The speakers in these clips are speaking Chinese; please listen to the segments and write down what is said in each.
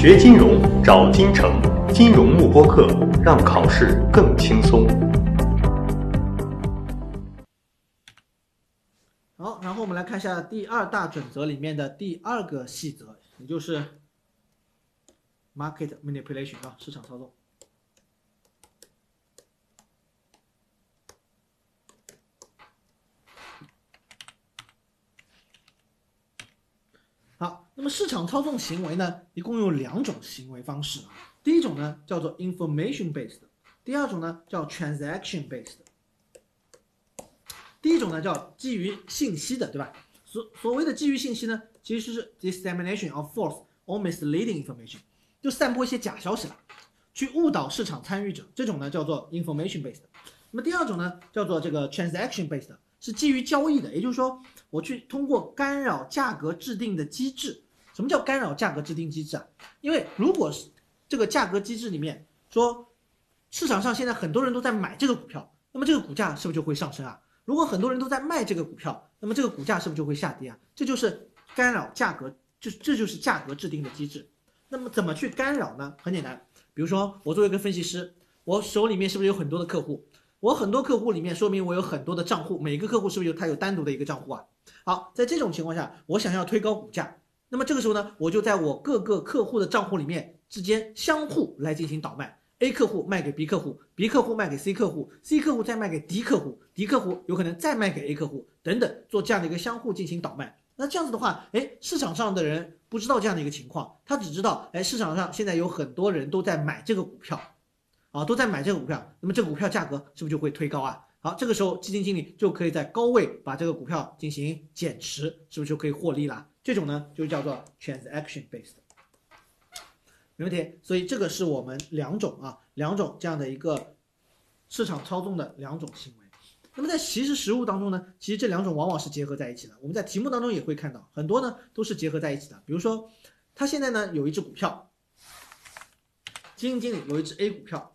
学金融找金城，金融慕播课，让考试更轻松。好，然后我们来看一下第二大准则里面的第二个细则，也就是 market manipulation 啊，市场操纵。好，那么市场操纵行为呢，一共有两种行为方式啊。第一种呢叫做 information based，第二种呢叫 transaction based。第一种呢叫基于信息的，对吧？所所谓的基于信息呢，其实是 dissemination of false or misleading information，就散播一些假消息了，去误导市场参与者，这种呢叫做 information based。那么第二种呢叫做这个 transaction based。是基于交易的，也就是说，我去通过干扰价格制定的机制。什么叫干扰价格制定机制啊？因为如果是这个价格机制里面说，市场上现在很多人都在买这个股票，那么这个股价是不是就会上升啊？如果很多人都在卖这个股票，那么这个股价是不是就会下跌啊？这就是干扰价格，就这就是价格制定的机制。那么怎么去干扰呢？很简单，比如说我作为一个分析师，我手里面是不是有很多的客户？我很多客户里面，说明我有很多的账户，每个客户是不是有他有单独的一个账户啊？好，在这种情况下，我想要推高股价，那么这个时候呢，我就在我各个客户的账户里面之间相互来进行倒卖，A 客户卖给 B 客户，B 客户卖给 C 客户，C 客户再卖给 D 客户，D 客户有可能再卖给 A 客户，等等，做这样的一个相互进行倒卖。那这样子的话，哎，市场上的人不知道这样的一个情况，他只知道，哎，市场上现在有很多人都在买这个股票。啊，都在买这个股票，那么这个股票价格是不是就会推高啊？好，这个时候基金经理就可以在高位把这个股票进行减持，是不是就可以获利了？这种呢就叫做 transaction based，没问题。所以这个是我们两种啊，两种这样的一个市场操纵的两种行为。那么在其实实务当中呢，其实这两种往往是结合在一起的。我们在题目当中也会看到很多呢都是结合在一起的。比如说，他现在呢有一只股票，基金经理有一只 A 股票。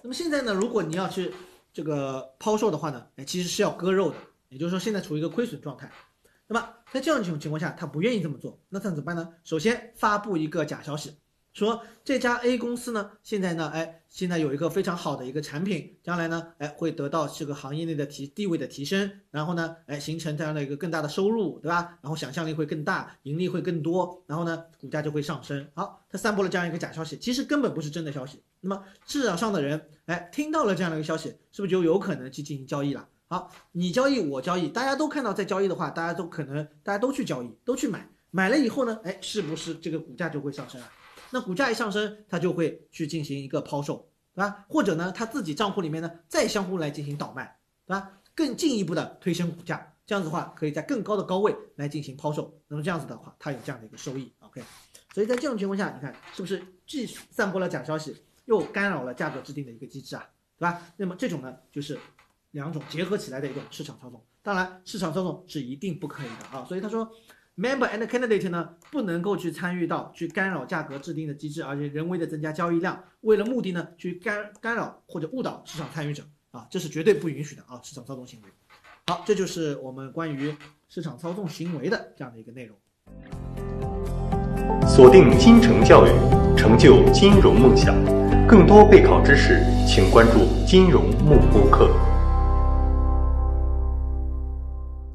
那么现在呢，如果你要去这个抛售的话呢，哎，其实是要割肉的，也就是说现在处于一个亏损状态。那么在这样一种情况下，他不愿意这么做，那他怎么办呢？首先发布一个假消息。说这家 A 公司呢，现在呢，哎，现在有一个非常好的一个产品，将来呢，哎，会得到这个行业内的提地位的提升，然后呢，哎，形成这样的一个更大的收入，对吧？然后想象力会更大，盈利会更多，然后呢，股价就会上升。好，他散播了这样一个假消息，其实根本不是真的消息。那么市场上的人，哎，听到了这样的一个消息，是不是就有可能去进行交易了？好，你交易，我交易，大家都看到在交易的话，大家都可能，大家都去交易，都去买，买了以后呢，哎，是不是这个股价就会上升啊？那股价一上升，他就会去进行一个抛售，对吧？或者呢，他自己账户里面呢再相互来进行倒卖，对吧？更进一步的推升股价，这样子的话可以在更高的高位来进行抛售。那么这样子的话，它有这样的一个收益，OK。所以在这种情况下，你看是不是既散播了假消息，又干扰了价格制定的一个机制啊，对吧？那么这种呢，就是两种结合起来的一种市场操纵。当然，市场操纵是一定不可以的啊。所以他说。Member and candidate 呢不能够去参与到去干扰价格制定的机制，而且人为的增加交易量，为了目的呢去干干扰或者误导市场参与者啊，这是绝对不允许的啊！市场操纵行为。好，这就是我们关于市场操纵行为的这样的一个内容。锁定金城教育，成就金融梦想。更多备考知识，请关注金融慕播课。